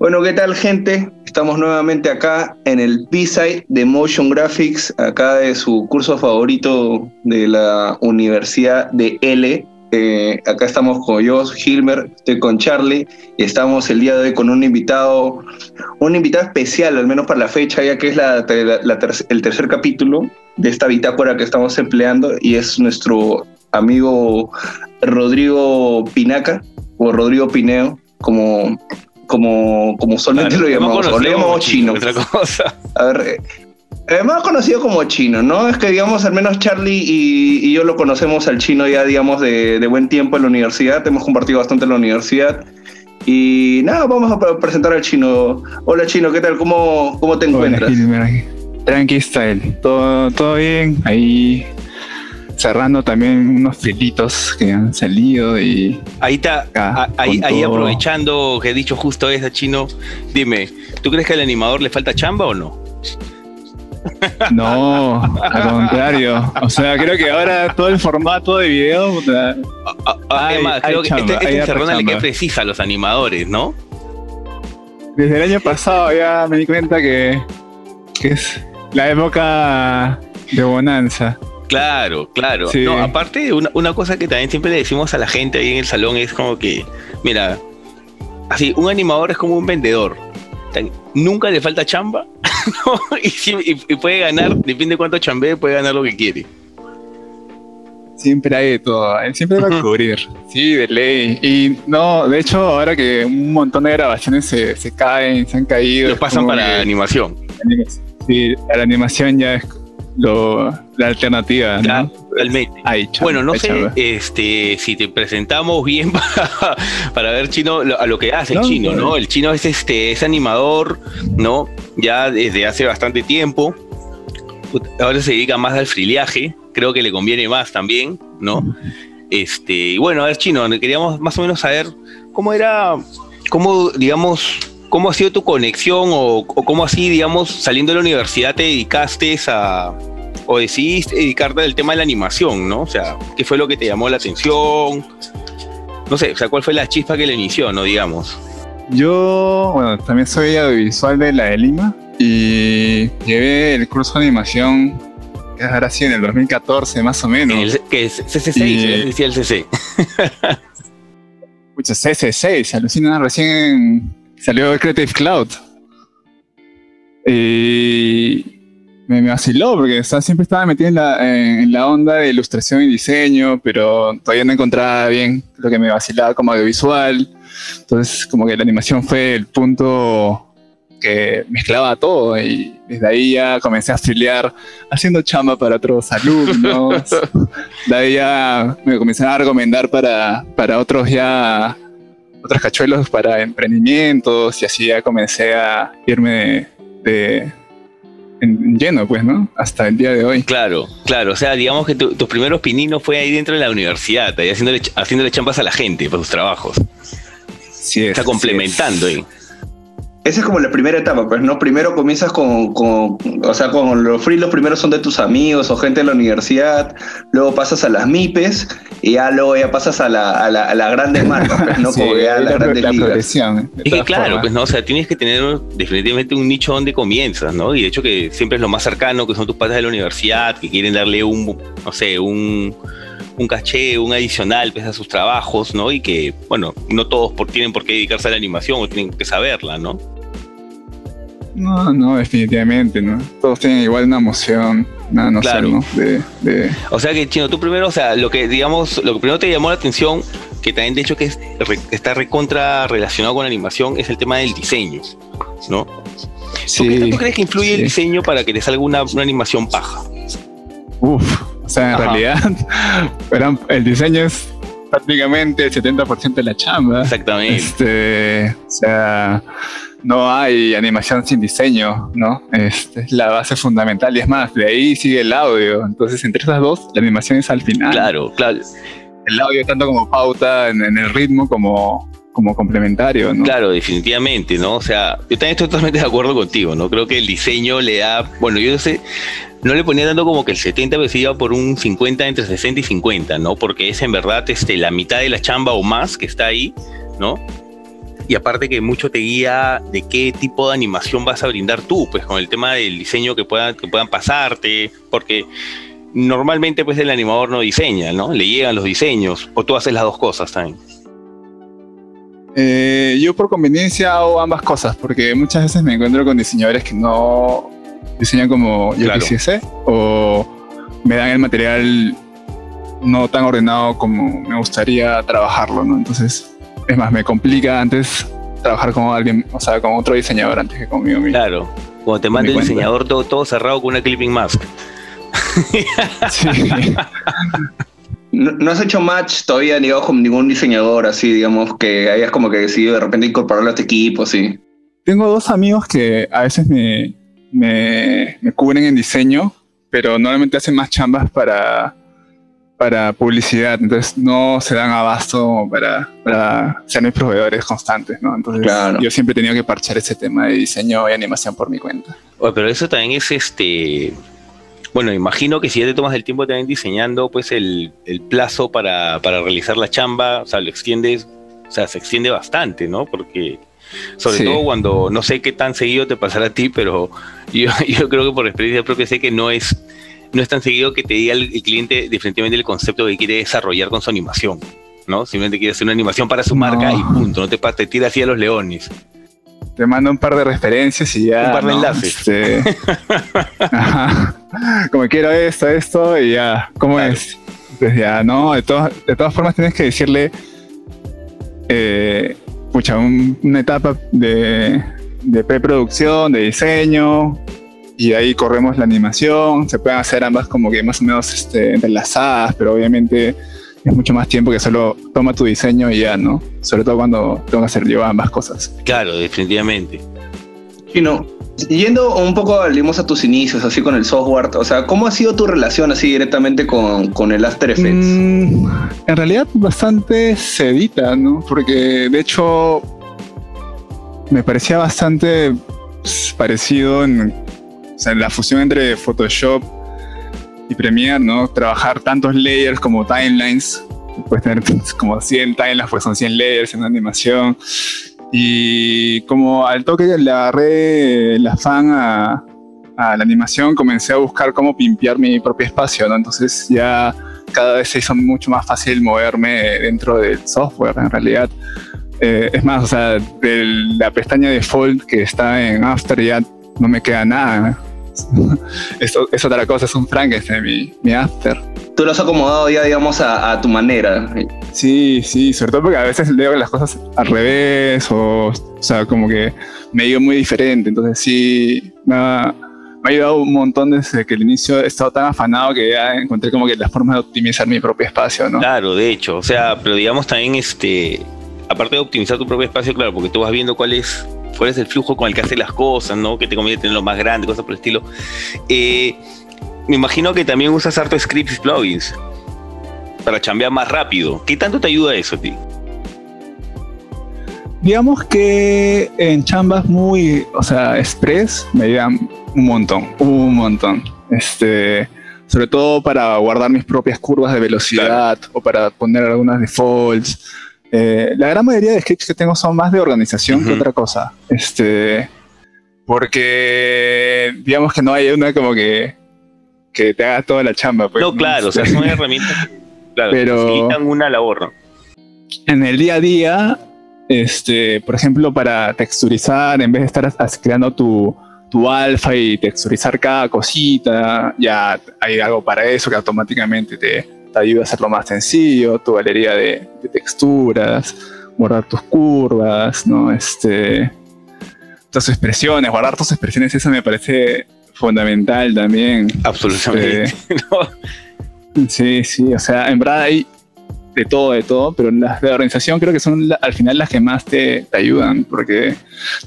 Bueno, ¿qué tal gente? Estamos nuevamente acá en el B-Side de Motion Graphics, acá de su curso favorito de la Universidad de L. Eh, acá estamos con yo, Gilmer, estoy con Charlie y estamos el día de hoy con un invitado, un invitado especial, al menos para la fecha, ya que es la, el tercer capítulo de esta bitácora que estamos empleando y es nuestro amigo Rodrigo Pinaca o Rodrigo Pineo, como como, como solamente lo llamamos, o le llamamos chino. Otra cosa. A ver, eh, más conocido como chino, ¿no? Es que, digamos, al menos Charlie y, yo lo conocemos al chino ya, digamos, de, de, buen tiempo en la universidad. Hemos compartido bastante en la universidad. Y nada, vamos a presentar al chino. Hola, chino, ¿qué tal? ¿Cómo, cómo te encuentras? Tranqui style, todo, todo bien. Ahí cerrando también unos filitos que han salido y... Ahí está, ahí, ahí aprovechando que he dicho justo esa chino, dime, ¿tú crees que al animador le falta chamba o no? No, al contrario. O sea, creo que ahora todo el formato de video. Además, creo que este, este le queda precisa a los animadores, ¿no? Desde el año pasado ya me di cuenta que, que es la época de bonanza. Claro, claro. No, aparte, una, una cosa que también siempre le decimos a la gente ahí en el salón es como que, mira, así, un animador es como un vendedor. Nunca le falta chamba y, puede ganar, depende de cuánto chambee, puede ganar lo que quiere. Siempre hay de todo, siempre va a cubrir, sí, de ley. Y no, de hecho, ahora que un montón de grabaciones se, se caen, se han caído. Lo pasan para la animación. Sí, la animación ya es la alternativa. ¿no? Realmente. bueno, no sé este, si te presentamos bien para, ver chino a lo que hace el chino, ¿no? El chino es este, es animador, ¿no? Ya desde hace bastante tiempo. Ahora se dedica más al frileaje, creo que le conviene más también, ¿no? Este, y bueno, a ver, chino, queríamos más o menos saber cómo era, cómo, digamos, cómo ha sido tu conexión o, o, cómo así, digamos, saliendo de la universidad te dedicaste a, o decidiste dedicarte al tema de la animación, ¿no? O sea, ¿qué fue lo que te llamó la atención? No sé, o sea, ¿cuál fue la chispa que le inició, no digamos? Yo, bueno, también soy audiovisual de la de Lima y llevé el curso de animación que ahora sí en el 2014 más o menos. que es CC6, decía el CC. Mucho CC6, alucina, recién salió Creative Cloud. Y me, vaciló porque siempre estaba metido en la, onda de ilustración y diseño, pero todavía no encontraba bien lo que me vacilaba como audiovisual. Entonces, como que la animación fue el punto que mezclaba todo y desde ahí ya comencé a afiliar haciendo chamba para otros alumnos. de ahí ya me comenzaron a recomendar para, para otros ya otros cachuelos para emprendimientos y así ya comencé a irme de en lleno, pues, ¿no? Hasta el día de hoy. Claro, claro. O sea, digamos que tus primeros pininos fue ahí dentro de la universidad, ahí haciéndole, haciéndole champas a la gente por sus trabajos. Sí, Está complementando ahí esa es como la primera etapa, pues, ¿no? Primero comienzas con, o sea, con los free, los primeros son de tus amigos o gente de la universidad, luego pasas a las MIPES y ya luego ya pasas a la, a la, a la grande marca, pues, ¿no? como ya a la, grande Es que claro, pues, ¿no? O sea, tienes que tener definitivamente un nicho donde comienzas, ¿no? Y de hecho que siempre es lo más cercano, que son tus padres de la universidad, que quieren darle un, no sé, un un caché, un adicional pues, a sus trabajos, ¿no? Y que, bueno, no todos por, tienen por qué dedicarse a la animación o tienen que saberla, ¿no? No, no, definitivamente, ¿no? Todos tienen igual una emoción, nada, no sé, ¿no? De, O sea que, Chino, tú primero, o sea, lo que, digamos, lo que primero te llamó la atención, que también de hecho que está recontra relacionado con la animación, es el tema del diseño, ¿no? Sí, ¿Tú, crees que influye el diseño para que te salga una, una animación paja? Uf, o sea, en realidad, el diseño es prácticamente el 70% de la chamba. Exactamente. Este, o sea, no hay animación sin diseño, ¿no? Este, es la base fundamental y es más, de ahí sigue el audio. Entonces, entre esas dos, la animación es al final. Claro, claro. El audio tanto como pauta en, el ritmo como, como complementario, ¿no? Claro, definitivamente, ¿no? O sea, yo también estoy totalmente de acuerdo contigo, ¿no? Creo que el diseño le da, bueno, yo sé, no le ponía tanto como que el 70 pero iba por un 50 entre 60 y 50, ¿no? Porque es en verdad este, la mitad de la chamba o más que está ahí, ¿no? y aparte que mucho te guía de qué tipo de animación vas a brindar tú, pues con el tema del diseño que puedan, que puedan pasarte, porque normalmente pues el animador no diseña, ¿no? Le llegan los diseños, o tú haces las dos cosas también. Eh, yo por conveniencia hago ambas cosas, porque muchas veces me encuentro con diseñadores que no diseñan como yo quisiese, o me dan el material no tan ordenado como me gustaría trabajarlo, ¿no? Entonces es más, me complica antes trabajar con alguien, o sea, con otro diseñador antes que conmigo mismo. Claro, cuando te manda el diseñador todo, todo cerrado con una clipping mask. Sí. No, has hecho match todavía ni con ningún diseñador así, digamos, que hayas como que decidido de repente incorporarlo a este equipo, sí. Tengo dos amigos que a veces me, me, me cubren en diseño, pero normalmente hacen más chambas para, para publicidad, entonces no se dan abasto para, para ser mis proveedores constantes, ¿no? Entonces yo siempre he tenido que parchar ese tema de diseño y animación por mi cuenta. pero eso también es este... Bueno, imagino que si ya te tomas el tiempo también diseñando, pues el, el plazo para, para, realizar la chamba, o sea, lo extiendes, o sea, se extiende bastante, ¿no? Porque sobre todo cuando no sé qué tan seguido te pasará a ti, pero yo, yo creo que por experiencia propia sé que no es no es tan seguido que te diga el, cliente definitivamente el concepto que quiere desarrollar con su animación, ¿no? Simplemente quiere hacer una animación para su marca y punto, no te, te tira así a los leones. Te manda un par de referencias y ya. Un par de enlaces. Este, Como quiero esto, esto y ya. ¿Cómo es? Entonces ya, no, de, de todas formas tienes que decirle, eh, pucha, una etapa de, de preproducción, de diseño, y ahí corremos la animación. Se pueden hacer ambas como que más o menos este, entrelazadas, pero obviamente es mucho más tiempo que solo toma tu diseño y ya, ¿no? Sobre todo cuando tengo que hacer yo ambas cosas. Claro, definitivamente. Y no, yendo un poco, digamos, a tus inicios, así con el software, o sea, ¿cómo ha sido tu relación así directamente con, con el After Effects? Mm, en realidad bastante sedita, ¿no? Porque de hecho me parecía bastante pues, parecido en o sea, la fusión entre Photoshop y Premiere, ¿no? Trabajar tantos layers como timelines. Puedes tener como 100 timelines, pues son 100 layers en una animación. Y como al toque le agarré la fan a, a la animación, comencé a buscar cómo pimpear mi propio espacio, ¿no? Entonces ya cada vez se hizo mucho más fácil moverme dentro del software, en realidad. Eh, es más, o sea, de la pestaña default que está en After ya no me queda nada. Eso es otra cosa, es un Frankenstein, mi, mi after. Tú lo has acomodado ya, digamos, a, tu manera. Sí, sí, sobre todo porque a veces leo las cosas al revés o, o sea, como que me digo muy diferente. Entonces sí, me ha, ayudado un montón desde que el inicio he estado tan afanado que ya encontré como que la forma de optimizar mi propio espacio, ¿no? Claro, de hecho, o sea, pero digamos también, este, aparte de optimizar tu propio espacio, claro, porque tú vas viendo cuál es cuál es el flujo con el que hace las cosas, ¿no? Que te conviene tenerlo más grande, cosas por el estilo. Eh, me imagino que también usas harto scripts y plugins para chambear más rápido. ¿Qué tanto te ayuda eso a ti? Digamos que en chambas muy, o sea, express me ayudan un montón, un montón. Este, sobre todo para guardar mis propias curvas de velocidad o para poner algunas defaults eh, la gran mayoría de scripts que tengo son más de organización que otra cosa. Este, porque digamos que no hay una como que, que te haga toda la chamba. Pues, no, claro, o sea, son herramientas claro, pero una labor. En el día a día, este, por ejemplo, para texturizar, en vez de estar creando tu, tu alfa y texturizar cada cosita, ya hay algo para eso que automáticamente te, te ayuda a hacerlo más sencillo, tu galería de, texturas, guardar tus curvas, ¿no? Este, tus expresiones, guardar tus expresiones, eso me parece fundamental también. Absolutamente. Este, sí, sí, o sea, en verdad hay de todo, de todo, pero las de organización creo que son al final las que más te, ayudan, porque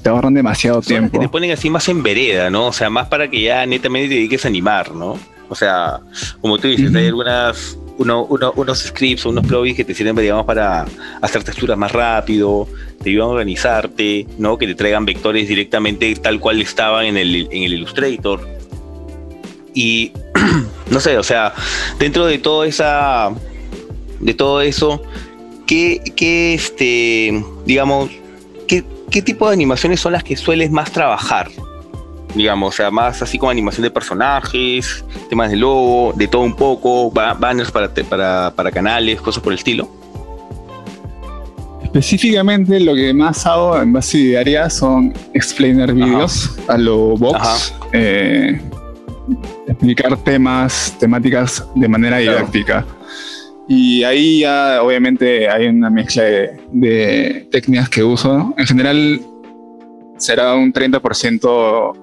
te ahorran demasiado tiempo. te ponen así más en vereda, ¿no? O sea, más para que ya netamente te dediques a animar, ¿no? O sea, como tú dices, hay algunas unos scripts o unos plugins que te sirven, digamos, para hacer texturas más rápido, te ayudan a organizarte, ¿no? Que te traigan vectores directamente tal cual estaban en el, en el Illustrator. Y no sé, o sea, dentro de todo esa. de todo eso, ¿qué, qué este, digamos, qué, ¿qué tipo de animaciones son las que sueles más trabajar? Digamos, o sea, más así como animación de personajes, temas de logo, de todo un poco, banners para, para, para canales, cosas por el estilo. Específicamente lo que más hago en base diaria son explainer videos a lo box. Eh, explicar temas, temáticas de manera didáctica. Y ahí ya obviamente hay una mezcla de, técnicas que uso. En general será un 30%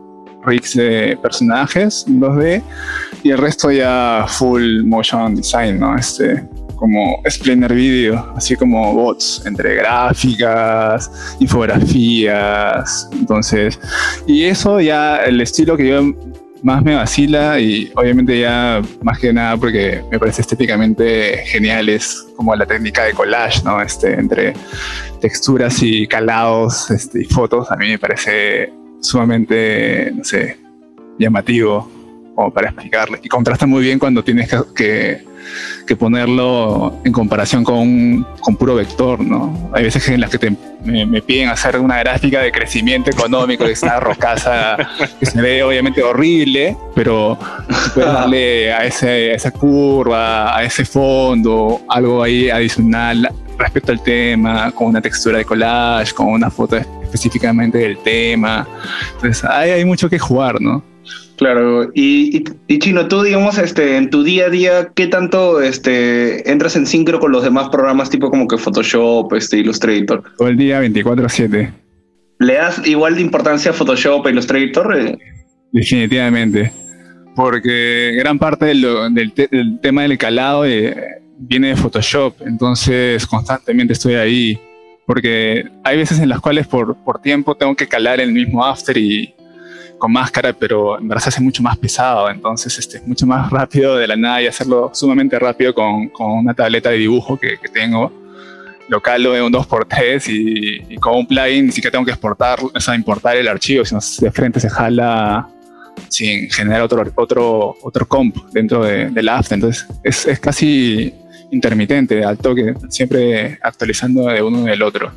rigs de personajes 2D y el resto ya full motion design, ¿no? Este, como explainer video, así como bots entre gráficas, infografías, entonces, y eso ya el estilo que yo más me vacila y obviamente ya más que nada porque me parece estéticamente genial es como la técnica de collage, ¿no? Este, entre texturas y calados este, y fotos, a mí me parece sumamente, no sé, llamativo como para explicarle. Y contrasta muy bien cuando tienes que que ponerlo en comparación con, con, puro vector, ¿no? Hay veces en las que me, piden hacer una gráfica de crecimiento económico de esta rocaza que se ve obviamente horrible, pero puedes darle a, ese, a esa curva, a ese fondo, algo ahí adicional respecto al tema, con una textura de collage, con una foto específicamente del tema. Entonces, hay, hay mucho que jugar, ¿no? Claro, y, Chino, tú digamos, este, en tu día a día, ¿qué tanto este, entras en sincro con los demás programas tipo como que Photoshop, este, Illustrator? Todo el día 24/7. ¿Le das igual de importancia a Photoshop, e Illustrator? Eh, Definitivamente, porque gran parte del, tema del calado eh, viene de Photoshop, entonces constantemente estoy ahí, porque hay veces en las cuales por, por tiempo tengo que calar el mismo after y con máscara, pero en verdad se hace mucho más pesado, entonces este, es mucho más rápido de la nada y hacerlo sumamente rápido con, con una tableta de dibujo que, que tengo. Lo calo en un 2x3 y, y, con un plugin ni siquiera tengo que exportar, o sea, importar el archivo, sino de frente se jala sin generar otro, otro, otro comp dentro de, del After. Entonces es, es casi intermitente, al toque, siempre actualizando de uno del otro.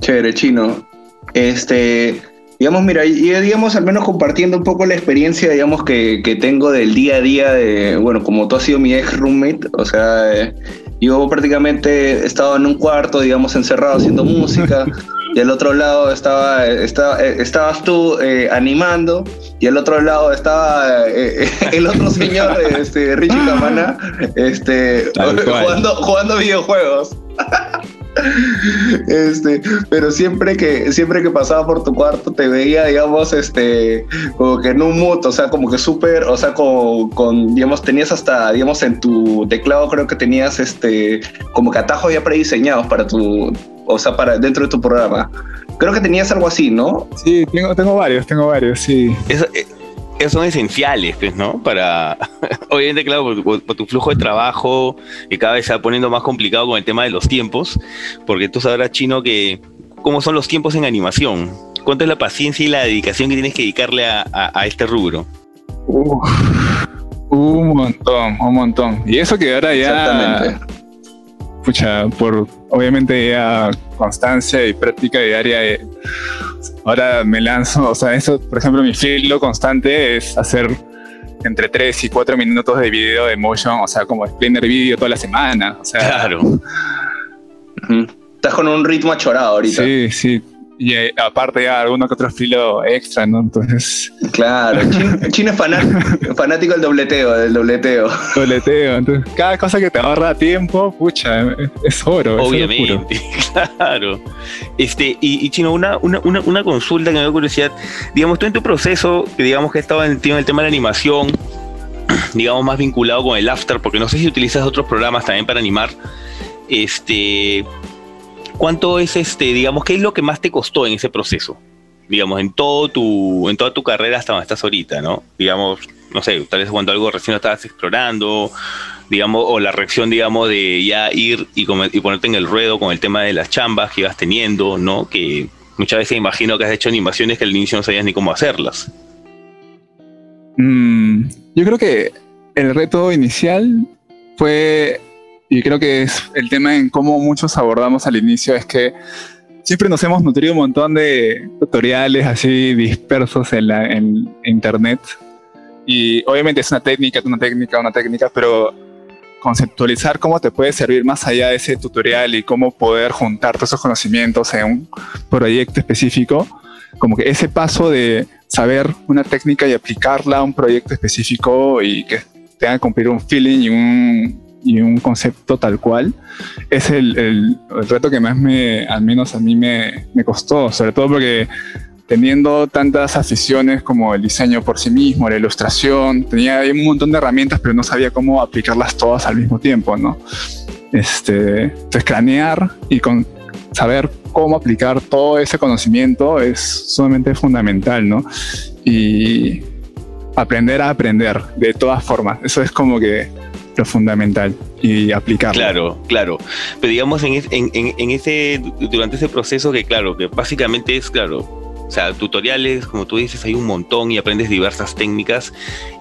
Chévere, chino. Este, Digamos, mira, y digamos, al menos compartiendo un poco la experiencia, digamos, que, que tengo del día a día de, bueno, como tú has sido mi ex roommate, o sea, eh, yo prácticamente he estado en un cuarto, digamos, encerrado haciendo música, y al otro lado estaba, estaba eh, estabas tú eh, animando, y al otro lado estaba el otro señor, este, Richie Camana, este, jugando, jugando videojuegos. Este, pero siempre que, siempre que pasaba por tu cuarto te veía, digamos, este, como que en un mood, o sea, como que súper, o sea, con, con, digamos, tenías hasta, digamos, en tu teclado creo que tenías, este, como que atajos ya prediseñados para tu, o sea, para dentro de tu programa. Creo que tenías algo así, ¿no? Sí, tengo, tengo varios, tengo varios, sí. Eso, eh, esos son esenciales, pues, ¿no? Para, obviamente, claro, por, tu flujo de trabajo, que cada vez se va poniendo más complicado con el tema de los tiempos, porque tú sabrás, Chino, que cómo son los tiempos en animación. ¿Cuánto es la paciencia y la dedicación que tienes que dedicarle a, este rubro? un montón, un montón. Y eso que ahora ya... Pucha, por obviamente ya constancia y práctica diaria eh, Ahora me lanzo, o sea, eso, por ejemplo, mi filo constante es hacer entre 3 y 4 minutos de video de motion, o sea, como explainer video toda la semana. O sea, claro. Estás con un ritmo achorado ahorita. Sí, sí. Y eh, aparte ya alguno que otro estilo extra, ¿no? Entonces... Claro, Chino, es fanático, del dobleteo, del dobleteo. Dobleteo, entonces cada cosa que te ahorra tiempo, pucha, es oro. Obviamente, claro. Este, y, Chino, una, una, una, consulta que me da curiosidad, digamos, tú en tu proceso, que digamos que estaba en, en el tema de la animación, digamos más vinculado con el after, porque no sé si utilizas otros programas también para animar, este ¿Cuánto es este, digamos, qué es lo que más te costó en ese proceso? Digamos, en todo tu, en toda tu carrera hasta donde estás ahorita, ¿no? Digamos, no sé, tal vez cuando algo recién lo estabas explorando, digamos, o la reacción, digamos, de ya ir y, y ponerte en el ruedo con el tema de las chambas que ibas teniendo, ¿no? Que muchas veces imagino que has hecho animaciones que al inicio no sabías ni cómo hacerlas. Mm, yo creo que el reto inicial fue y creo que es el tema en cómo muchos abordamos al inicio es que siempre nos hemos nutrido un montón de tutoriales así dispersos en, la, en internet. Y obviamente es una técnica, una técnica, una técnica, pero conceptualizar cómo te puede servir más allá de ese tutorial y cómo poder juntar todos esos conocimientos en un proyecto específico, como que ese paso de saber una técnica y aplicarla a un proyecto específico y que tenga que cumplir un feeling y un, y un concepto tal cual, es el, el, reto que más me, al menos a mí me, me costó, sobre todo porque teniendo tantas aficiones como el diseño por sí mismo, la ilustración, tenía un montón de herramientas, pero no sabía cómo aplicarlas todas al mismo tiempo, ¿no? Este, entonces, cranear y con saber cómo aplicar todo ese conocimiento es sumamente fundamental, ¿no? Y aprender a aprender de todas formas, eso es como que fundamental y aplicarlo. Claro, claro. Pero digamos en, en, en, ese, durante ese proceso que claro, que básicamente es, claro, o sea, tutoriales, como tú dices, hay un montón y aprendes diversas técnicas.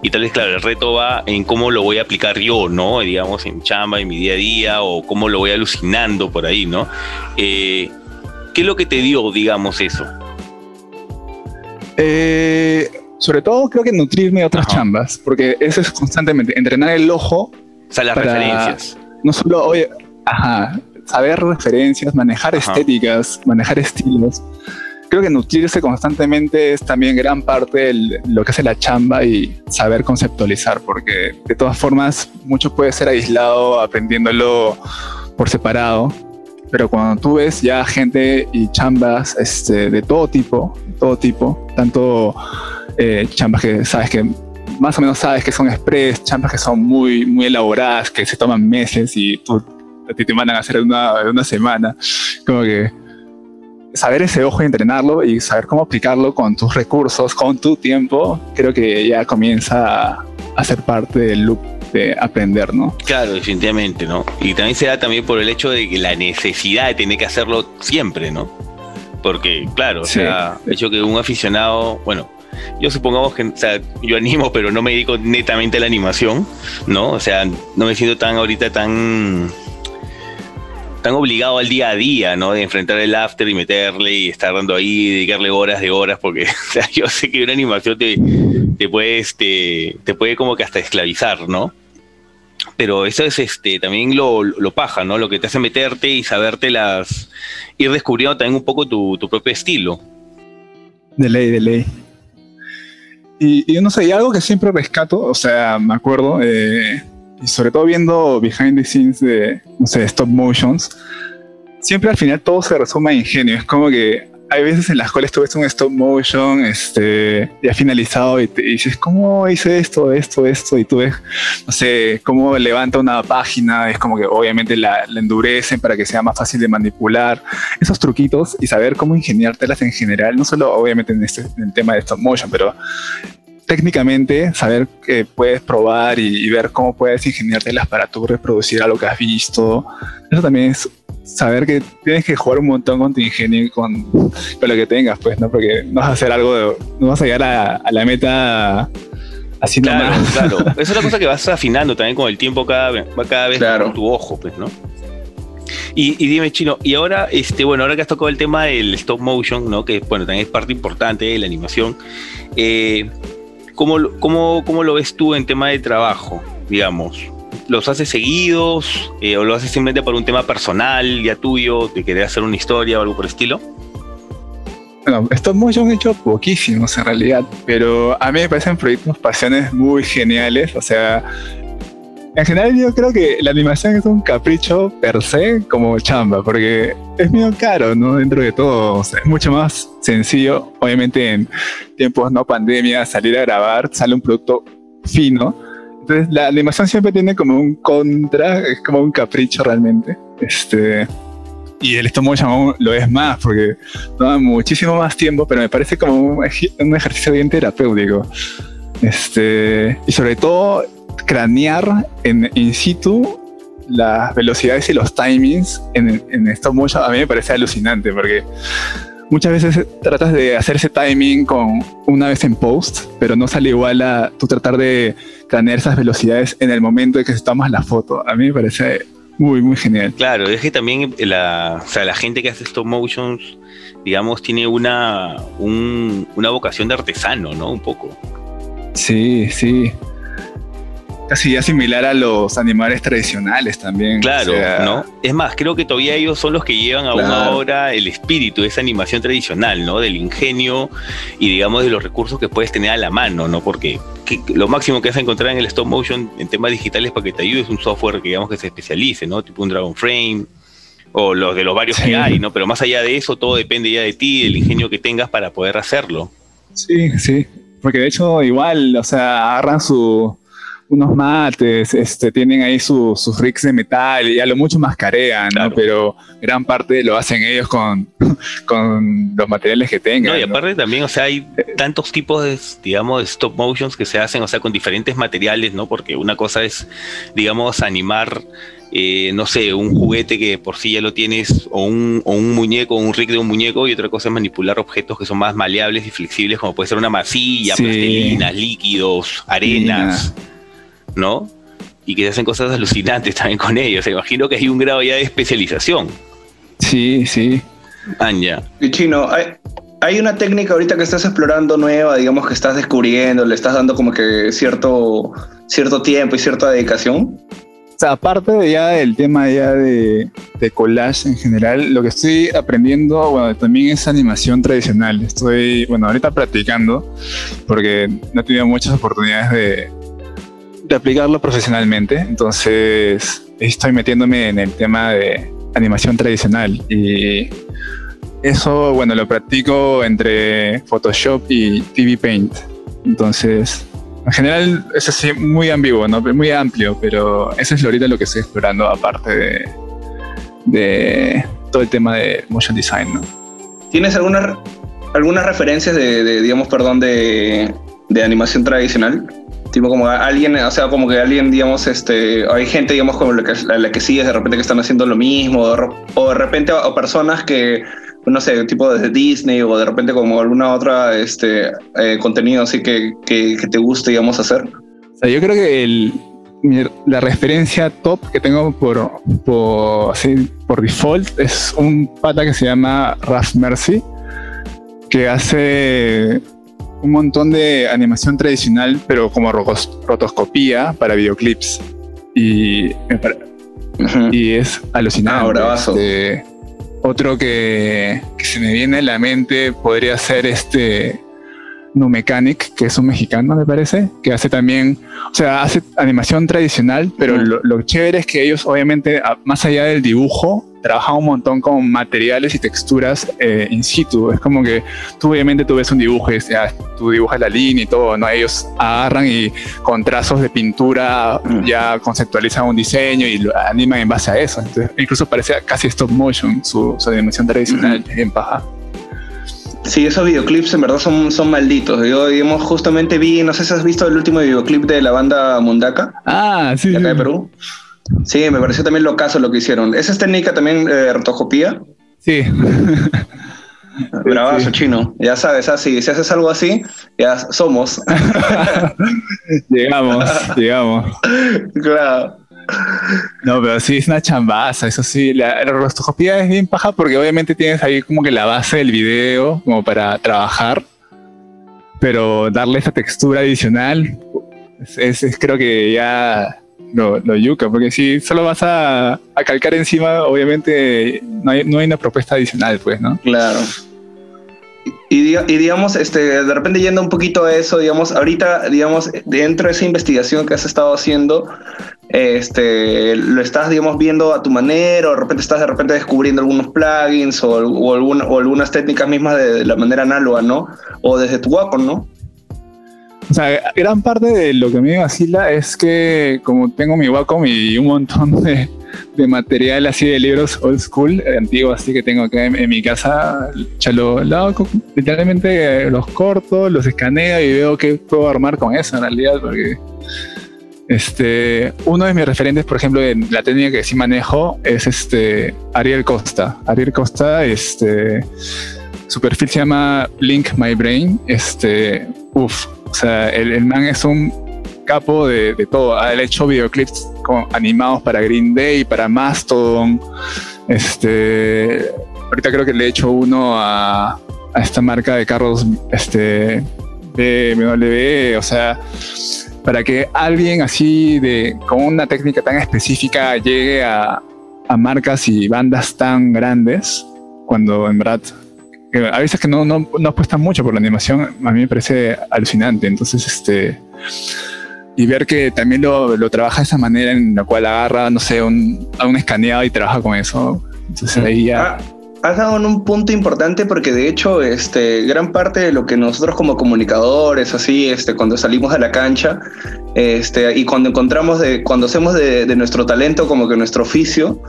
Y tal vez, claro, el reto va en cómo lo voy a aplicar yo, ¿no? Digamos, en chamba, en mi día a día, o cómo lo voy alucinando por ahí, ¿no? Eh, ¿Qué es lo que te dio, digamos, eso? Eh, sobre todo creo que nutrirme de otras chambas, porque eso es constantemente, entrenar el ojo. O sea, las referencias. No solo, oye, ajá, saber referencias, manejar estéticas, manejar estilos creo que nutrirse constantemente es también gran parte de lo que hace la chamba y saber conceptualizar, porque de todas formas mucho puede ser aislado aprendiéndolo por separado, pero cuando tú ves ya gente y chambas este, de todo tipo, todo tipo, tanto eh, chambas que sabes que más o menos sabes que son express, chambas que son muy, muy elaboradas, que se toman meses y tú, a ti te mandan a hacer una, una semana, como que saber ese ojo y entrenarlo y saber cómo aplicarlo con tus recursos, con tu tiempo, creo que ya comienza a, ser parte del loop de aprender, ¿no? Claro, definitivamente, ¿no? Y también se da también por el hecho de que la necesidad de tener que hacerlo siempre, ¿no? Porque, claro, o sea, el hecho que un aficionado, bueno, yo supongamos que, o sea, yo animo, pero no me dedico netamente a la animación, ¿no? O sea, no me siento tan ahorita tan tan obligado al día a día, ¿no? De enfrentar el after y meterle y estar dando ahí, dedicarle horas de horas, porque o sea, yo sé que una animación te, te puede, este, te puede como que hasta esclavizar, ¿no? Pero eso es este, también lo, lo paja, ¿no? Lo que te hace meterte y saberte las. ir descubriendo también un poco tu, tu propio estilo. De ley, de ley. Y, no sé, y algo que siempre rescato, o sea, me acuerdo, eh, y sobre todo viendo behind the scenes de, no sé, stop motions, siempre al final todo se resume a ingenio. Es como que hay veces en las cuales tú ves un stop motion este, ya finalizado y, te, dices, ¿cómo hice esto, esto, esto? Y tú ves, no sé, cómo levanta una página, es como que obviamente la, la endurecen para que sea más fácil de manipular. Esos truquitos y saber cómo ingeniártelas en general, no solo obviamente en, este, en el tema de stop motion, pero técnicamente saber que puedes probar y, ver cómo puedes ingeniártelas para tú reproducir algo que has visto. Eso también es saber que tienes que jugar un montón con tu ingenio y con, con lo que tengas, pues, ¿no? Porque no vas a hacer algo, no vas a llegar a, la meta así claro, Claro, es una cosa que vas afinando también con el tiempo cada vez, va cada vez con tu ojo, pues, ¿no? Y, y, dime, Chino, y ahora, este, bueno, ahora que has tocado el tema del stop motion, ¿no? Que, bueno, también es parte importante de la animación, eh, ¿Cómo, cómo, cómo lo ves tú en tema de trabajo, digamos? ¿Los haces seguidos eh, o lo haces simplemente por un tema personal ya tuyo, de querer hacer una historia o algo por el estilo? Bueno, estos motion he hecho poquísimos en realidad, pero a mí me parecen proyectos, pasiones muy geniales. O sea, en general yo creo que la animación es un capricho per se como chamba, porque es medio caro, ¿no? Dentro de todo, es mucho más sencillo, obviamente en tiempos no pandemia, salir a grabar, sale un producto fino. La animación siempre tiene como un contra, es como un capricho realmente. Este, y el stop motion lo es más porque toma muchísimo más tiempo, pero me parece como un, un ejercicio bien terapéutico. Este, y sobre todo cranear en in situ las velocidades y los timings en, en stop motion a mí me parece alucinante porque muchas veces tratas de hacer ese timing con una vez en post, pero no sale igual a tú tratar de cranear esas velocidades en el momento en que se tomas la foto. A mí me parece muy, muy genial. Claro, es que también la, o sea, la gente que hace stop motions, digamos, tiene una, una vocación de artesano, ¿no? Un poco. Sí, sí casi ya similar a los animales tradicionales también. Claro, ¿no? Es más, creo que todavía ellos son los que llevan a una hora el espíritu de esa animación tradicional, ¿no? Del ingenio y digamos de los recursos que puedes tener a la mano, ¿no? Porque lo máximo que vas a encontrar en el stop motion en temas digitales para que te ayude es un software que digamos que se especialice, ¿no? Tipo un Dragon Frame o los de los varios que hay, ¿no? Pero más allá de eso, todo depende ya de ti, del ingenio que tengas para poder hacerlo. Sí, sí. Porque de hecho, igual, o sea, agarran su, unos mates, este, tienen ahí sus rigs de metal y a lo mucho mascarean, ¿no? Pero gran parte lo hacen ellos con, con los materiales que tengan. No, y aparte también, o sea, hay tantos tipos de, digamos, de stop motions que se hacen, o sea, con diferentes materiales, ¿no? Porque una cosa es, digamos, animar eh, no sé, un juguete que por sí ya lo tienes, o un, o un muñeco, un rig de un muñeco, y otra cosa es manipular objetos que son más maleables y flexibles, como puede ser una masilla, plastilinas, líquidos, arenas. ¿No? Y que se hacen cosas alucinantes también con ellos. Se imagino que hay un grado ya de especialización. Sí, sí. Anja. Y chino, hay, una técnica ahorita que estás explorando nueva, digamos que estás descubriendo, le estás dando como que cierto, cierto tiempo y cierta dedicación. O sea, aparte de ya del tema ya de, de, collage en general, lo que estoy aprendiendo, bueno, también es animación tradicional. Estoy, bueno, ahorita practicando, porque no he tenido muchas oportunidades de, de aplicarlo profesionalmente. Entonces estoy metiéndome en el tema de animación tradicional y eso, bueno, lo practico entre Photoshop y TV Paint. Entonces, en general es así muy ambiguo, ¿no? Muy amplio, pero eso es ahorita lo que estoy explorando aparte de, todo el tema de motion design, ¿no? ¿Tienes algunas algunas referencias de digamos, perdón, de, de animación tradicional? Tipo como alguien, o sea, como que alguien, digamos, este, hay gente, digamos, como la que, sigues de repente que están haciendo lo mismo, o de repente, o personas que, no sé, tipo desde Disney o de repente como alguna otra, este, eh, contenido así que, que, te guste, digamos, hacer. O sea, yo creo que el, la referencia top que tengo por, por, así, por default es un pata que se llama Raf Mercy, que hace un montón de animación tradicional, pero como rotoscopía para videoclips. Y, y es alucinante. Ah, este, otro que, que, se me viene a la mente podría ser este No Mechanic, que es un mexicano, me parece, que hace también, o sea, hace animación tradicional, pero lo, lo, chévere es que ellos, obviamente, más allá del dibujo, trabaja un montón con materiales y texturas eh, in situ. Es como que tú obviamente tú ves un dibujo y ya, tú dibujas la línea y todo, ¿no? Ellos agarran y con trazos de pintura mm. ya conceptualizan un diseño y lo animan en base a eso. Entonces, incluso parece casi stop motion su, su animación tradicional en paja. Sí, esos videoclips en verdad son, son malditos. Yo, digamos, justamente vi, no sé si has visto el último videoclip de la banda Mundaka. Ah, sí. De acá de Perú. Sí, me pareció también lo caso lo que hicieron. ¿Esa es técnica también de eh, Sí. Bravazo, chino. Ya sabes, así, si haces algo así, ya somos. llegamos, llegamos. Claro. No, pero sí es una chambaza, eso sí. La, la rostoscopía es bien paja porque obviamente tienes ahí como que la base del video como para trabajar, pero darle esa textura adicional es creo que ya lo, yuca, porque si solo vas a, calcar encima, obviamente no hay, no hay una propuesta adicional, pues, ¿no? Claro. Y, digamos, este, de repente yendo un poquito a eso, digamos, ahorita, digamos, dentro de esa investigación que has estado haciendo, este, lo estás, digamos, viendo a tu manera, o de repente estás de repente descubriendo algunos plugins o, o, o algunas técnicas mismas de, la manera análoga, ¿no? O desde tu Wacom, ¿no? O sea, gran parte de lo que me vacila es que como tengo mi Wacom y un montón de, material así de libros old school, eh, antiguos, así que tengo acá en, mi casa, ya lo, literalmente eh, los corto, los escaneo y veo qué puedo armar con eso en realidad, porque este, uno de mis referentes, por ejemplo, en la técnica que sí manejo es este Ariel Costa. Ariel Costa, este, su perfil se llama Link My Brain. Este, uff, o sea, el, man es un capo de, todo. Ha hecho videoclips animados para Green Day, para Mastodon. Este, ahorita creo que le he hecho uno a, esta marca de carros este, BMW, o sea, para que alguien así de con una técnica tan específica llegue a, a marcas y bandas tan grandes, cuando en verdad a veces que no, no, no apuestan mucho por la animación, a mí me parece alucinante. Entonces, este. Y ver que también lo, lo trabaja de esa manera en la cual agarra, no sé, un, a un escaneado y trabaja con eso. Entonces ahí ya. Ah, has dado en un punto importante porque de hecho este, gran parte de lo que nosotros como comunicadores, así, este, cuando salimos a la cancha este, y cuando encontramos, de, cuando hacemos de, de, nuestro talento como que nuestro oficio,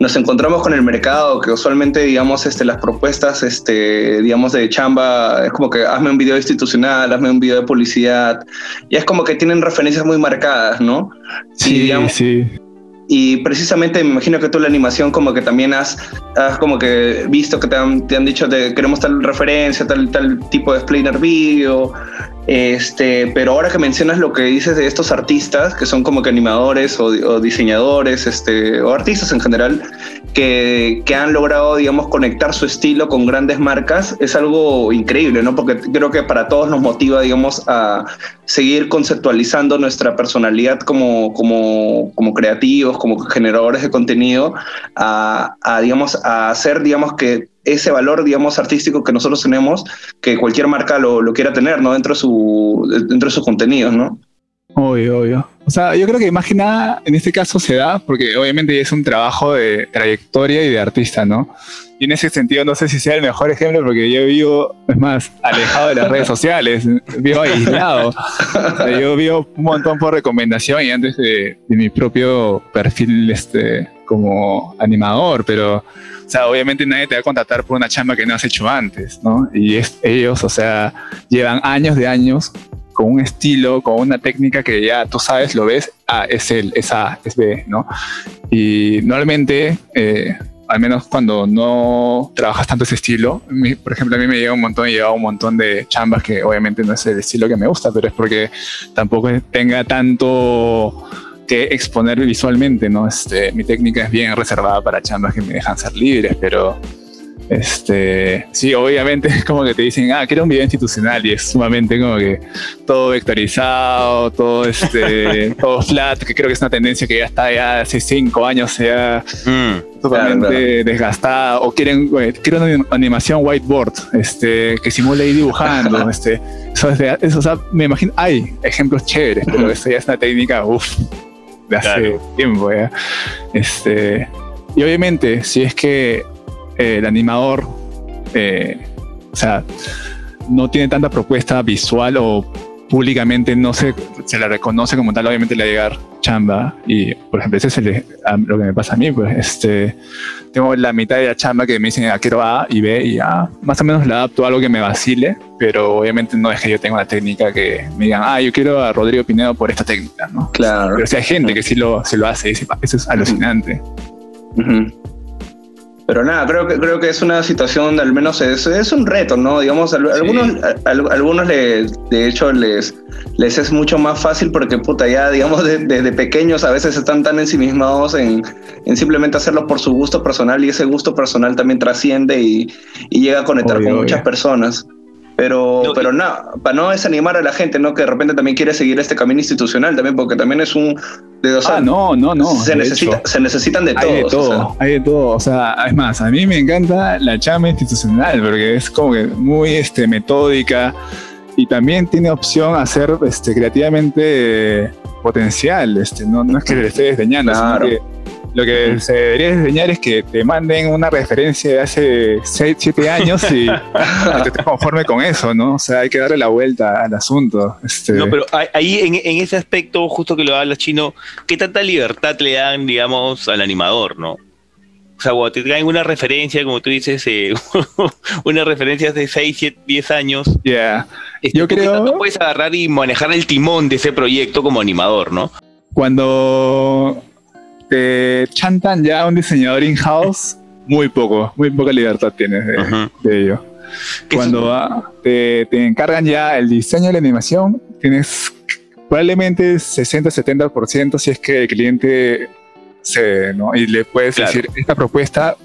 nos encontramos con el mercado que usualmente, digamos, este, las propuestas, este, digamos, de chamba, es como que hazme un video institucional, hazme un video de publicidad, y es como que tienen referencias muy marcadas, ¿no? Sí, digamos, sí. Y precisamente me imagino que tú la animación como que también has, como que visto que te han, te han dicho de queremos tal referencia, tal, tal tipo de explainer video, este, pero ahora que mencionas lo que dices de estos artistas, que son como que animadores o, diseñadores, este, o artistas en general, que, que, han logrado, digamos, conectar su estilo con grandes marcas, es algo increíble, ¿no? Porque creo que para todos nos motiva, digamos, a seguir conceptualizando nuestra personalidad como, como, como creativos, como generadores de contenido, a, a, digamos, a hacer, digamos, que ese valor, digamos, artístico que nosotros tenemos, que cualquier marca lo, lo quiera tener, ¿no? Dentro de, su, dentro de sus contenidos, ¿no? Obvio, obvio. O sea, yo creo que más que nada en este caso se da porque obviamente es un trabajo de trayectoria y de artista, ¿no? Y en ese sentido no sé si sea el mejor ejemplo porque yo vivo, es más, alejado de las redes sociales, vivo aislado. O sea, yo vivo un montón por recomendación y antes de, de mi propio perfil este, como animador, pero, o sea, obviamente nadie te va a contratar por una chamba que no has hecho antes, ¿no? Y es, ellos, o sea, llevan años de años con un estilo, con una técnica que ya tú sabes, lo ves, ah, es él, es A, es B, ¿no? Y normalmente, eh, al menos cuando no trabajas tanto ese estilo, por ejemplo, a mí me llega un montón, lleva un montón de chambas que obviamente no es el estilo que me gusta, pero es porque tampoco tenga tanto que exponer visualmente, ¿no? Este, mi técnica es bien reservada para chambas que me dejan ser libres, pero este, sí, obviamente es como que te dicen, ah, quiero un video institucional y es sumamente como que todo vectorizado, todo este, todo flat, que creo que es una tendencia que ya está ya hace cinco años, sea mm, totalmente claro, desgastada, o quieren, quiero una animación whiteboard, este, que simule ir dibujando, este, eso, eso, o sea, me imagino, hay ejemplos chéveres, pero eso ya es una técnica, uff, de hace claro. tiempo ya. Este, y obviamente, si es que eh, el animador, eh, o sea, no tiene tanta propuesta visual o públicamente no se, se la reconoce como tal, obviamente le va a llegar chamba. Y, por ejemplo, ese es el, lo que me pasa a mí, pues, este, tengo la mitad de la chamba que me dicen, ah, quiero A y B, y A, más o menos le adapto a algo que me vacile, pero obviamente no es que yo tenga una técnica que me digan, ah, yo quiero a Rodrigo Pinedo por esta técnica, ¿no? Claro. Pero si hay gente que sí lo, se lo hace, eso es alucinante. Uh -huh. Pero nada, creo que, creo que es una situación, al menos es, es un reto, ¿no? Digamos, a, sí. algunos, algunos de hecho les, les es mucho más fácil porque, puta, ya, digamos, desde de, de pequeños a veces están tan ensimismados en, en, simplemente hacerlo por su gusto personal y ese gusto personal también trasciende y, y llega a conectar obvio, con muchas personas. Pero no, pero no, para no desanimar a la gente, ¿no? Que de repente también quiere seguir este camino institucional también, porque también es un... De, ah, no, no, no. Se, necesita, se necesitan de hay todos, de todo. O sea. Hay de todo. O sea, es más, a mí me encanta la chamba institucional, porque es como que muy este, metódica y también tiene opción a ser este, creativamente potencial. Este, no, no es que le esté desdeñando, claro. sino que lo que se debería enseñar es que te manden una referencia de hace 6, 7 años y te estés conforme con eso, ¿no? O sea, hay que darle la vuelta al asunto. Este... No, pero ahí en, en, ese aspecto, justo que lo habla chino, ¿qué tanta libertad le dan, digamos, al animador, ¿no? O sea, cuando te traen una referencia, como tú dices, eh, una referencia de 6, 7, 10 años. Ya. Yeah. Este, Yo creo. No puedes agarrar y manejar el timón de ese proyecto como animador, ¿no? Cuando te chantan ya un diseñador in-house, muy poco, muy poca libertad tienes de, uh -huh. de ello. Cuando te, te, encargan ya el diseño de la animación, tienes probablemente 60-70% si es que el cliente cede, ¿no? Y le puedes decir, esta propuesta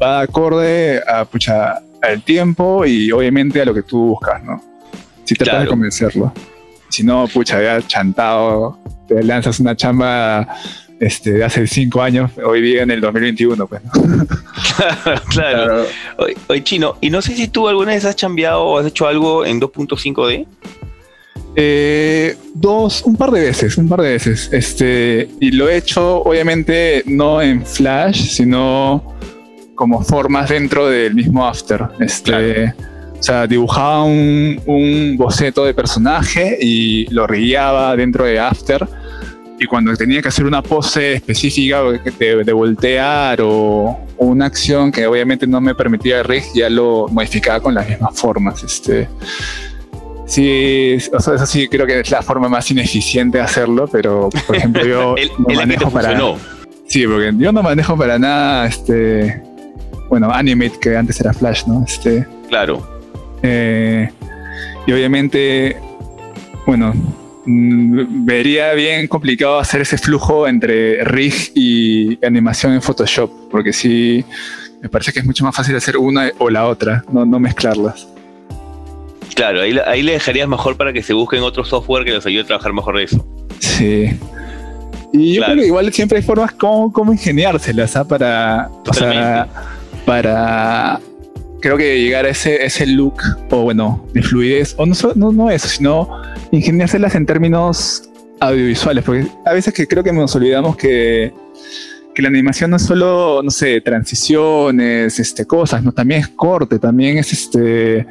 va acorde a, pucha, al tiempo y obviamente a lo que tú buscas, ¿no? Si tratas de convencerlo. Si no, pucha, ya chantado, te lanzas una chamba este, de hace cinco años, hoy día en el 2021, pues. claro, claro. Oye, Chino, y no sé si tú alguna vez has chambeado o has hecho algo en 2.5D. Eh, dos, un par de veces, un par de veces. Este, y lo he hecho, obviamente, no en Flash, sino como formas dentro del mismo After. Este, O sea, dibujaba un, un, boceto de personaje y lo guiaba dentro de After. Y cuando tenía que hacer una pose específica de, de voltear o, una acción que obviamente no me permitía el rig, ya lo modificaba con las mismas formas. Este, Sí, o sea, eso sí creo que es la forma más ineficiente de hacerlo, pero por ejemplo yo no manejo para Sí, porque yo no manejo para nada este bueno, Animate que antes era Flash, ¿no? Este Claro. Eh, y obviamente bueno, vería bien complicado hacer ese flujo entre rig y animación en Photoshop, porque sí me parece que es mucho más fácil hacer una o la otra, no, no mezclarlas. Claro, ahí, ahí le dejarías mejor para que se busquen otro software que les ayude a trabajar mejor de eso. Sí. Y yo creo que igual siempre hay formas como, como ingeniárselas, ¿ah? Para, o sea, para, creo que llegar a ese, ese look, o bueno, de fluidez, o no, no, no eso, sino ingeniárselas en términos audiovisuales, porque a veces que creo que nos olvidamos que, que la animación no es solo, no sé, transiciones, este, cosas, no, también es corte, también es este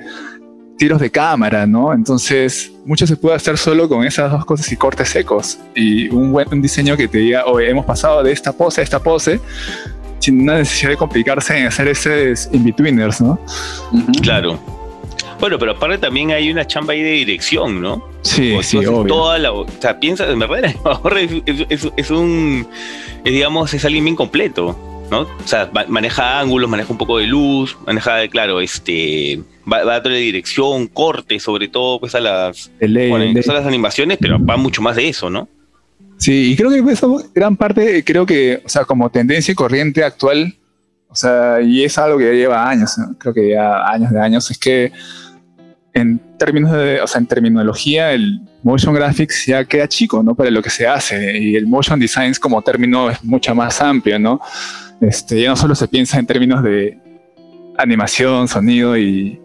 tiros de cámara, ¿no? Entonces, mucho se puede hacer solo con esas dos cosas y cortes secos. Y un buen diseño que te diga, oye, hemos pasado de esta pose a esta pose, sin una necesidad de complicarse en hacer ese in-betweeners, ¿no? Claro. Bueno, pero aparte también hay una chamba ahí de dirección, ¿no? Sí, sí, obvio. Toda la, o sea, piensa, en verdad, es, es, un, digamos, es alguien bien completo, ¿no? O sea, maneja ángulos, maneja un poco de luz, maneja, claro, este, va, a tener dirección, corte, sobre todo pues a las, las animaciones, pero va mucho más de eso, ¿no? Sí, y creo que eso, gran parte, creo que, o sea, como tendencia y corriente actual, o sea, y es algo que ya lleva años, creo que ya años de años, es que en términos de, o sea, en terminología, el motion graphics ya queda chico, ¿no? Para lo que se hace, y el motion design como término es mucho más amplio, ¿no? Este, ya no solo se piensa en términos de animación, sonido y,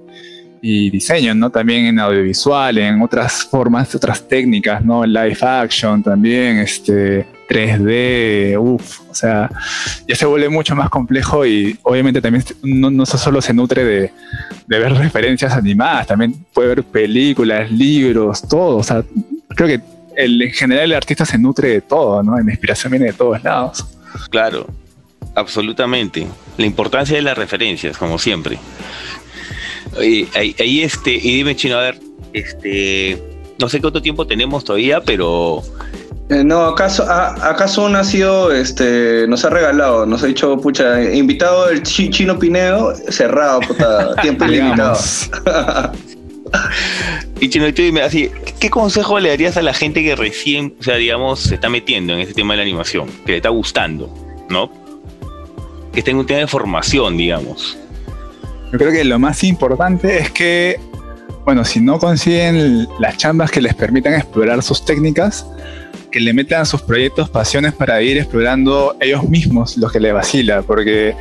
y diseño, ¿no? También en audiovisual, en otras formas, otras técnicas, ¿no? Live action también, este, 3D, uff, o sea, ya se vuelve mucho más complejo y obviamente también no, solo se nutre de, ver referencias animadas, también puede ver películas, libros, todo, o sea, creo que en general el artista se nutre de todo, ¿no? La inspiración viene de todos lados. Claro, absolutamente. La importancia de las referencias, como siempre. Ahí, este, y dime, Chino, a ver, este, no sé cuánto tiempo tenemos todavía, pero... Eh, no, acaso, acaso ha sido, este, nos ha regalado, nos ha dicho, pucha, invitado el Chino Pinedo, cerrado, puta, tiempo ilimitado. y Chino, tú dime, así, ¿qué consejo le darías a la gente que recién, o sea, digamos, se está metiendo en este tema de la animación, que le está gustando, ¿no? Que tenga un tema de formación, digamos. Yo creo que lo más importante es que, bueno, si no consiguen las chambas que les permitan explorar sus técnicas, que le metan sus proyectos pasiones para ir explorando ellos mismos lo que les vacila, porque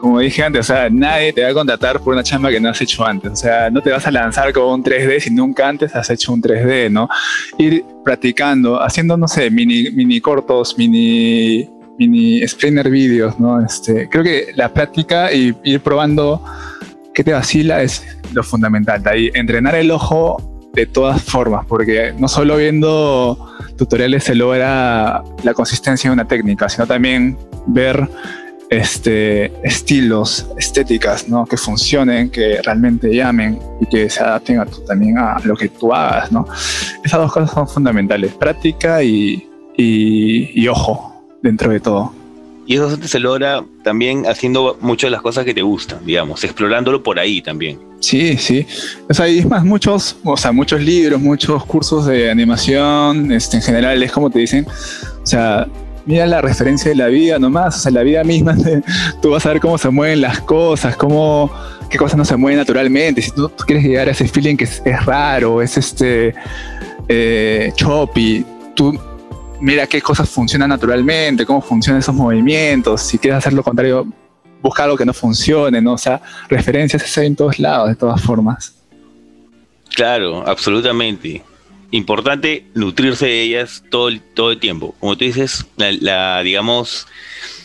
como dije antes, o sea, nadie te va a contratar por una chamba que no has hecho antes. O sea, no te vas a lanzar con un 3D si nunca antes has hecho un 3D, ¿no? Ir practicando, haciendo, no sé, mini, mini cortos, mini mini explainer vídeos, ¿no? Este, creo que la práctica y ir probando qué te vacila es lo fundamental. De ahí, entrenar el ojo de todas formas, porque no solo viendo tutoriales se logra la consistencia de una técnica, sino también ver este, estilos, estéticas, ¿no? Que funcionen, que realmente llamen y que se adapten también a lo que tú hagas, ¿no? Esas dos cosas son fundamentales, práctica y, y ojo dentro de todo. Y eso se logra también haciendo muchas de las cosas que te gustan, digamos, explorándolo por ahí también. Sí, sí. O sea, es más, muchos, o sea, muchos libros, muchos cursos de animación, este, en general, es como te dicen, o sea, mira la referencia de la vida nomás, o sea, la vida misma, tú vas a ver cómo se mueven las cosas, cómo, qué cosas no se mueven naturalmente. Si tú, quieres llegar a ese feeling que es, raro, es este eh, choppy, tú mira qué cosas funcionan naturalmente, cómo funcionan esos movimientos. Si quieres hacer lo contrario, busca algo que no funcione, ¿no? O sea, referencias hay en todos lados, de todas formas. Claro, absolutamente importante nutrirse de ellas todo todo el tiempo. Como tú dices, la, digamos,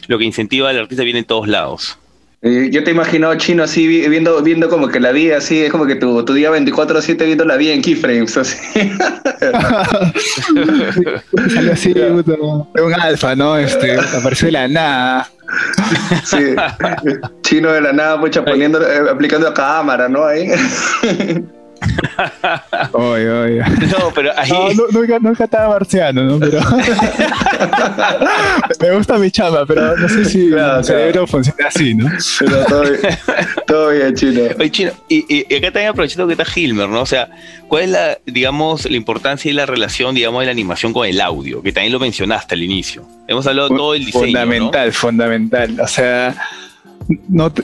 lo que incentiva al artista viene en todos lados. Eh, yo te he imaginado chino así, viendo, viendo como que la vida así, es como que tu, tu día 24-7 viendo la vida en keyframes, así. Salió así, un alfa, ¿no? Este, apareció de la nada. Sí, chino de la nada, pues poniendo, eh, aplicando a cámara, ¿no? Ahí. Oye, oye. No, pero ahí. No, nunca, nunca estaba marciano, ¿no? Pero. me gusta mi chama, pero no sé si el cerebro funciona así, ¿no? Pero todo bien, todo bien chino. Oye, chino, y, y, acá también aprovechando que está Hilmer, ¿no? O sea, ¿cuál es la, digamos, la importancia y la relación, digamos, de la animación con el audio? Que también lo mencionaste al inicio. Hemos hablado todo el diseño. Fundamental, fundamental. O sea, no te,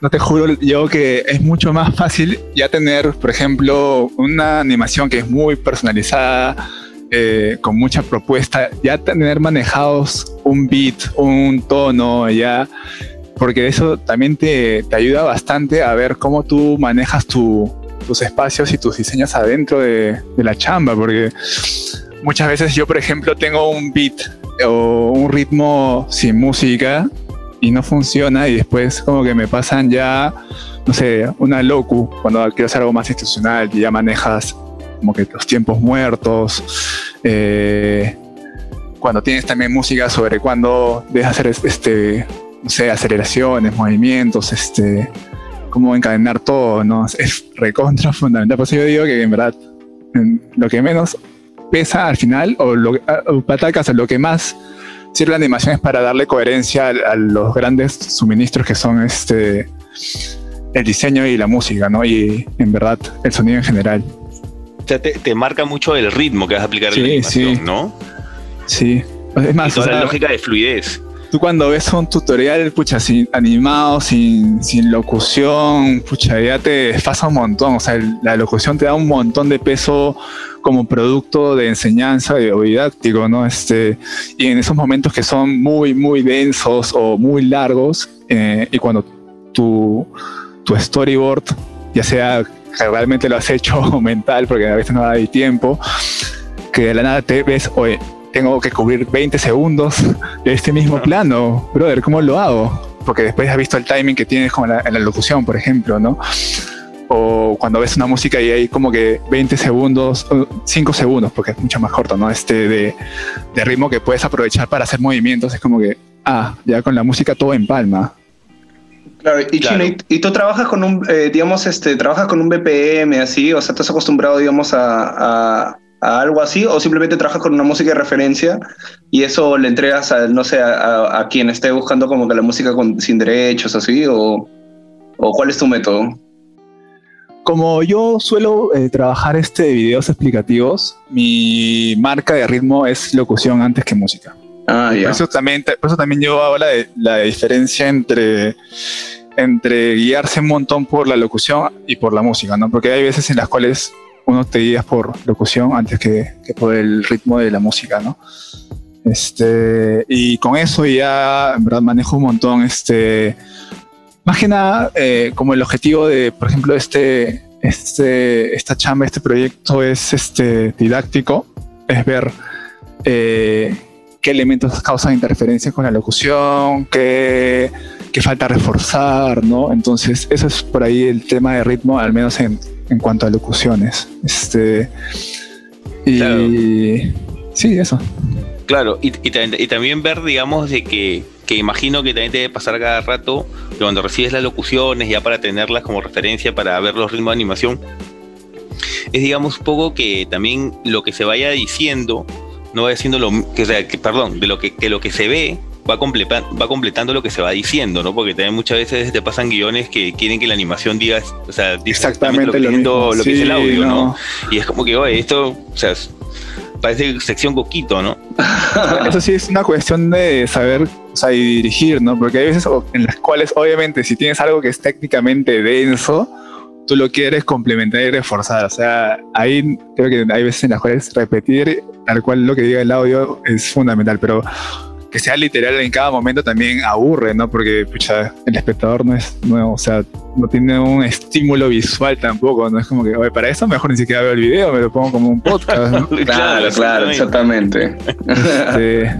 no te juro yo que es mucho más fácil ya tener, por ejemplo, una animación que es muy personalizada, eh, con mucha propuesta, ya tener manejados un beat, un tono, ya, porque eso también te, ayuda bastante a ver cómo tú manejas tus espacios y tus diseños adentro de, de la chamba, porque muchas veces yo, por ejemplo, tengo un beat o un ritmo sin música y no funciona y después como que me pasan ya, no sé, una locu cuando quiero hacer algo más institucional y ya manejas como que los tiempos muertos, eh, cuando tienes también música sobre cuándo dejas hacer este, no sé, aceleraciones, movimientos, este, cómo encadenar todo, ¿no? Es recontra fundamental. Por eso yo digo que en verdad lo que menos pesa al final, o lo o patacas, lo que más sirve la animación es para darle coherencia a, los grandes suministros que son este el diseño y la música, ¿no? Y en verdad el sonido en general. O sea, te, marca mucho el ritmo que vas a aplicar en la animación, sí. ¿no? Sí. Es más, y toda la lógica de fluidez. Tú cuando ves un tutorial, pucha, sin, animado, sin, sin locución, pucha, ya te desfasa un montón. O sea, la locución te da un montón de peso como producto de enseñanza o didáctico, ¿no? Este, y en esos momentos que son muy, muy densos o muy largos, eh, y cuando tu, tu storyboard, ya sea que realmente lo has hecho mental, porque a veces no da tiempo, que de la nada te ves, oye, tengo que cubrir 20 segundos de este mismo plano. Brother, ¿cómo lo hago? Porque después has visto el timing que tienes como en la locución, por ejemplo, ¿no? O cuando ves una música y hay como que 20 segundos, 5 segundos, porque es mucho más corto, ¿no? Este de, de ritmo que puedes aprovechar para hacer movimientos, es como que, ah, ya con la música todo en palma. Claro, y, Chino, ¿y, tú trabajas con un, eh, digamos, este, trabajas con un BPM así? O sea, ¿estás acostumbrado, digamos, a, a algo así o simplemente trabajas con una música de referencia y eso le entregas a, no sé, a, quien esté buscando como que la música sin derechos así o, o, cuál es tu método? Como yo suelo eh, trabajar este videos explicativos, mi marca de ritmo es locución antes que música. Ah, ya. Por eso también, por eso también yo hago la, la diferencia entre entre guiarse un montón por la locución y por la música, ¿no? Porque hay veces en las cuales uno te guías por locución antes que, por el ritmo de la música, ¿no? Este, y con eso ya en verdad manejo un montón, este, más que nada eh, como el objetivo de, por ejemplo, este, este, esta chamba, este proyecto es este, didáctico, es ver eh, qué elementos causan interferencia con la locución, qué, qué falta reforzar, ¿no? Entonces, eso es por ahí el tema de ritmo, al menos en, en cuanto a locuciones. Este, y sí, eso. Claro, y, también ver, digamos, de que, que, imagino que también te debe pasar cada rato, cuando recibes las locuciones, ya para tenerlas como referencia, para ver los ritmos de animación, es, digamos, un poco que también lo que se vaya diciendo, no vaya siendo lo que, perdón, de lo que, que lo que se ve va, va completando lo que se va diciendo, ¿no? Porque también muchas veces te pasan guiones que quieren que la animación diga, o sea, exactamente lo que, lo, que es el audio, ¿no? Y es como que, oye, esto, o sea, parece sección coquito, ¿no? Eso sí es una cuestión de saber o sea, dirigir, ¿no? Porque hay veces en las cuales, obviamente, si tienes algo que es técnicamente denso, tú lo quieres complementar y reforzar. O sea, ahí creo que hay veces en las cuales repetir tal cual lo que diga el audio es fundamental, pero que sea literal en cada momento también aburre, ¿no? Porque pucha, el espectador no es nuevo, o sea, no tiene un estímulo visual tampoco, no es como que, oye, para eso mejor ni siquiera veo el video, me lo pongo como un podcast, ¿no? claro, claro, exactamente. Este,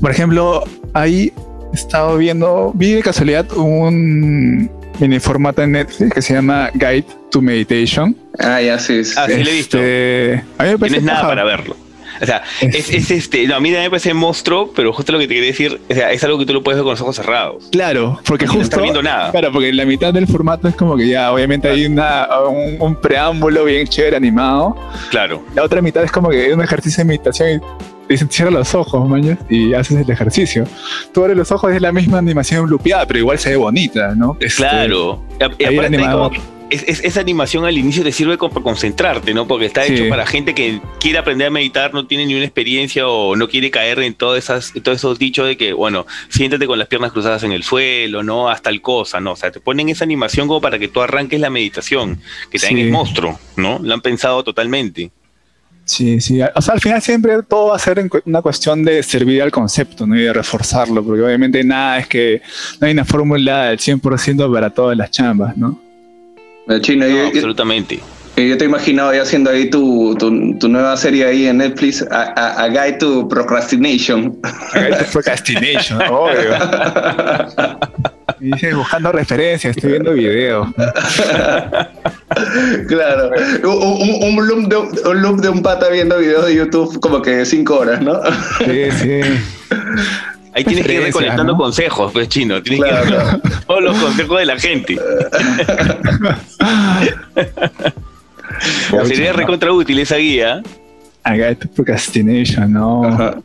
por ejemplo, ahí he estado viendo, vi de casualidad un mini formato en Netflix que se llama Guide to Meditation. Ah, ya sí. Ah, sí, lo he visto. Este, a mí me parece Tienes nada para verlo. O sea, es, este, no, a mí también me parece monstruo, pero justo lo que te quería decir, o sea, es algo que tú lo puedes ver con los ojos cerrados. Claro, porque justo. No estás viendo nada. Claro, porque la mitad del formato es como que ya, obviamente hay una, un, preámbulo bien chévere animado. Claro. La otra mitad es como que es un ejercicio de meditación y dicen cierra los ojos, mañas, y haces el ejercicio. Tú abres los ojos, es la misma animación lupeada, pero igual se ve bonita, ¿no? Este, claro. Y, aparte, como, es, esa animación al inicio te sirve para concentrarte, ¿no? Porque está hecho para gente que quiere aprender a meditar, no tiene ni una experiencia o no quiere caer en todas esas, todos esos dichos de que, bueno, siéntate con las piernas cruzadas en el suelo, ¿no? Hasta el cosa, ¿no? O sea, te ponen esa animación como para que tú arranques la meditación, que también es monstruo, ¿no? Lo han pensado totalmente. Sí, sí. O sea, al final siempre todo va a ser una cuestión de servir al concepto, ¿no? Y de reforzarlo, porque obviamente nada es que no hay una fórmula del 100% para todas las chambas, ¿no? Chino, absolutamente. Yo te he imaginado ya haciendo ahí tu, tu, nueva serie ahí en Netflix, a, a, Guide to Procrastination. A Guide to Procrastination, obvio. Y dice, buscando referencias, estoy viendo videos. claro. Un, un, loop de, un loop de un pata viendo videos de YouTube como que cinco horas, ¿no? sí, sí. Ahí tienes que ir recolectando consejos, pues chino. Tienes que ir todos los consejos de la gente. Sería recontra útil esa guía. Haga tu procrastination, no.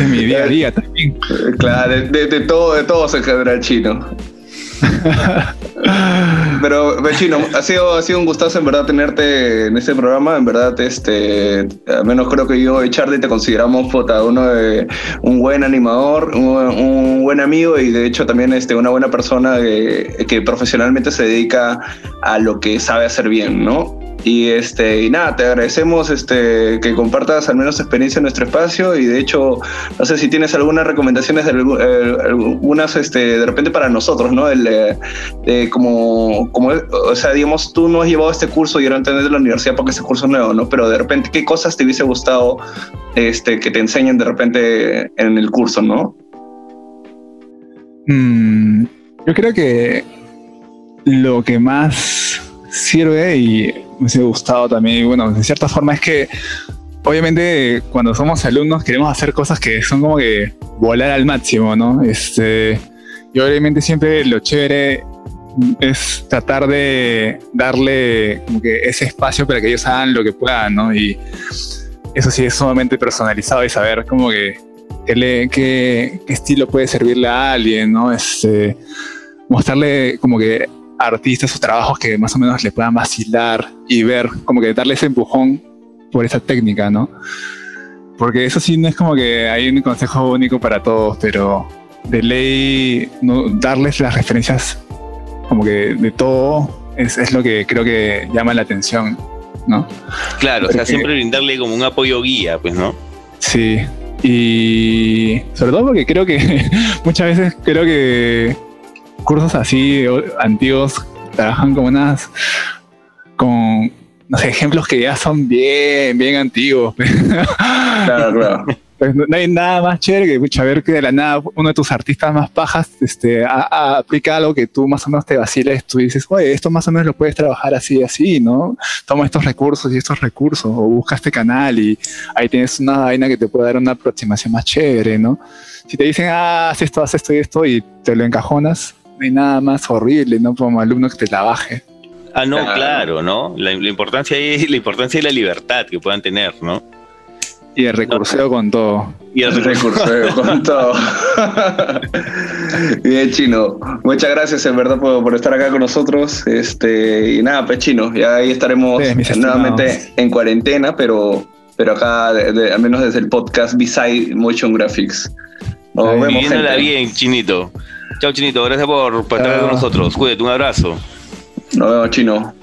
en mi día a día también. Claro, de, de todo, de todo se genera el chino. Pero, Chino, ha sido, ha sido un gustazo en verdad tenerte en este programa. En verdad, este, al menos creo que yo y Charlie te consideramos puta, uno un buen animador, un, buen amigo y de hecho también este, una buena persona que profesionalmente se dedica a lo que sabe hacer bien, ¿no? Y, este, y nada, te agradecemos este, que compartas al menos experiencia en nuestro espacio y de hecho, no sé si tienes algunas recomendaciones, de, eh, algunas este, de repente para nosotros, ¿no? El, eh, como, como, o sea, digamos, tú no has llevado este curso y ahora de la universidad porque ese curso es nuevo, ¿no? Pero de repente, ¿qué cosas te hubiese gustado este, que te enseñen de repente en el curso, ¿no? Mm, yo creo que lo que más sirve y me ha gustado también. Bueno, de cierta forma es que obviamente cuando somos alumnos queremos hacer cosas que son como que volar al máximo, ¿no? Este, y obviamente siempre lo chévere es tratar de darle como que ese espacio para que ellos hagan lo que puedan, ¿no? Y eso sí es sumamente personalizado y saber como que qué, qué estilo puede servirle a alguien, ¿no? Este, mostrarle como que artistas o trabajos que más o menos le puedan vacilar y ver, como que darle ese empujón por esa técnica, ¿no? Porque eso sí no es como que hay un consejo único para todos, pero de ley no, darles las referencias como que de todo es, es lo que creo que llama la atención, ¿no? Claro, o sea, siempre brindarle como un apoyo guía, pues, ¿no? Sí, y sobre todo porque creo que muchas veces creo que cursos así antiguos trabajan con unas, con, no sé, ejemplos que ya son bien, bien antiguos. Claro, claro. Pues no, hay nada más chévere que ver que de la nada uno de tus artistas más pajas este, aplica algo que tú más o menos te vaciles, tú dices, oye, esto más o menos lo puedes trabajar así, así, ¿no? Toma estos recursos y estos recursos, o busca este canal y ahí tienes una vaina que te puede dar una aproximación más chévere, ¿no? Si te dicen, ah, haz esto, haz esto y esto y te lo encajonas, no hay nada más horrible, ¿no? Como alumno que te la baje. Ah, no, claro, ¿no? La, importancia es la importancia y la libertad que puedan tener, ¿no? Y el recurseo con todo. Y el recurseo con todo. Bien, Chino. Muchas gracias, en verdad, por, estar acá con nosotros. Este, y nada, pues, Chino, ya ahí estaremos nuevamente en cuarentena, pero, pero acá, al menos desde el podcast Beside Motion Graphics. Nos vemos. bien, Chinito. Chao, Chinito. Gracias por, por estar con nosotros. Cuídate, un abrazo. Nos vemos, Chino.